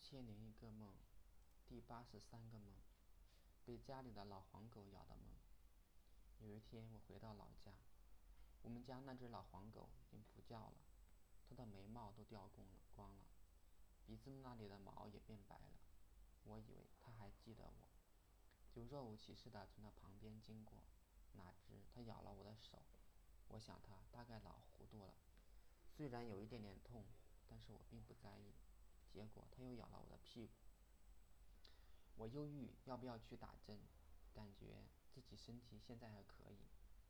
千零一个梦，第八十三个梦，被家里的老黄狗咬的梦。有一天我回到老家，我们家那只老黄狗已经不叫了，它的眉毛都掉光了，光了，鼻子那里的毛也变白了。我以为它还记得我，就若无其事地从它旁边经过，哪知它咬了我的手。我想它大概老糊涂了，虽然有一点点痛，但是我并不在意。结果它又咬了我的屁股，我犹豫要不要去打针，感觉自己身体现在还可以，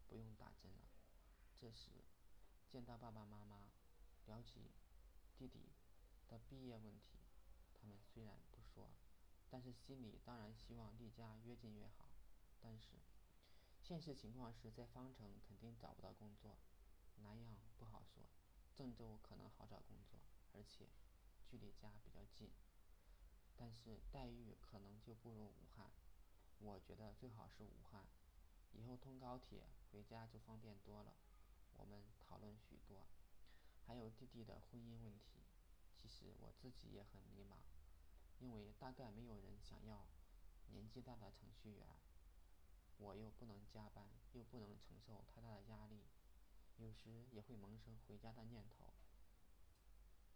不用打针了。这时见到爸爸妈妈，聊起弟弟的毕业问题，他们虽然不说，但是心里当然希望离家越近越好。但是现实情况是在方城肯定找不到工作，南阳不好说，郑州可能好找工作，而且。距离家比较近，但是待遇可能就不如武汉。我觉得最好是武汉，以后通高铁回家就方便多了。我们讨论许多，还有弟弟的婚姻问题。其实我自己也很迷茫，因为大概没有人想要年纪大的程序员，我又不能加班，又不能承受太大的压力，有时也会萌生回家的念头。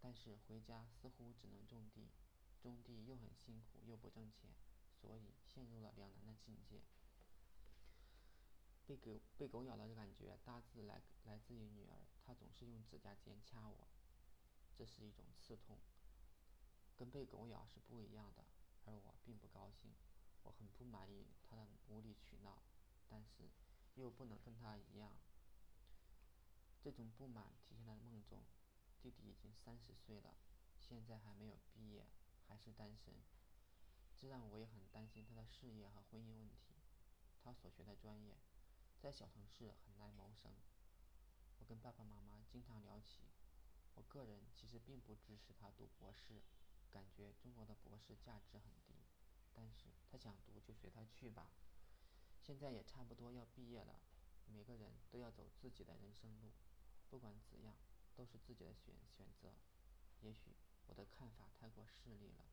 但是回家似乎只能种地，种地又很辛苦又不挣钱，所以陷入了两难的境界。被狗被狗咬的感觉大致来来自于女儿，她总是用指甲尖掐我，这是一种刺痛，跟被狗咬是不一样的，而我并不高兴，我很不满意她的无理取闹，但是又不能跟她一样。这种不满体现在梦中。弟弟已经三十岁了，现在还没有毕业，还是单身，这让我也很担心他的事业和婚姻问题。他所学的专业，在小城市很难谋生。我跟爸爸妈妈经常聊起，我个人其实并不支持他读博士，感觉中国的博士价值很低。但是他想读就随他去吧。现在也差不多要毕业了，每个人都要走自己的人生路，不管怎样。都是自己的选选择，也许我的看法太过势利了。